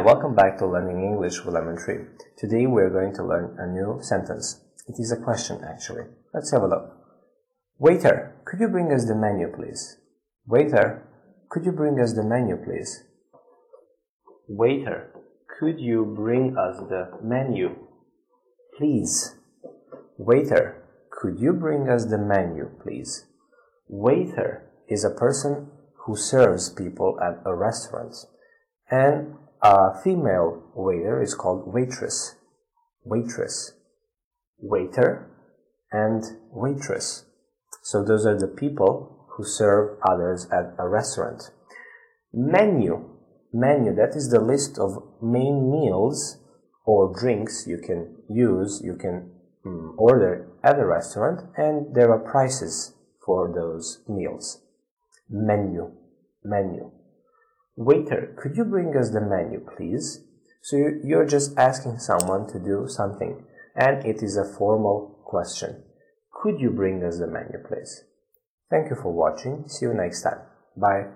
welcome back to Learning English with Lemon Tree. Today we're going to learn a new sentence. It is a question actually. Let's have a look. Waiter, could you bring us the menu please? Waiter, could you bring us the menu please? Waiter, could you bring us the menu please? Waiter, could you bring us the menu please? Waiter is a person who serves people at a restaurant. And a female waiter is called waitress. Waitress. Waiter and waitress. So those are the people who serve others at a restaurant. Menu. Menu, that is the list of main meals or drinks you can use, you can um, order at a restaurant, and there are prices for those meals. Menu. Menu. Waiter, could you bring us the menu, please? So you're just asking someone to do something, and it is a formal question. Could you bring us the menu, please? Thank you for watching. See you next time. Bye.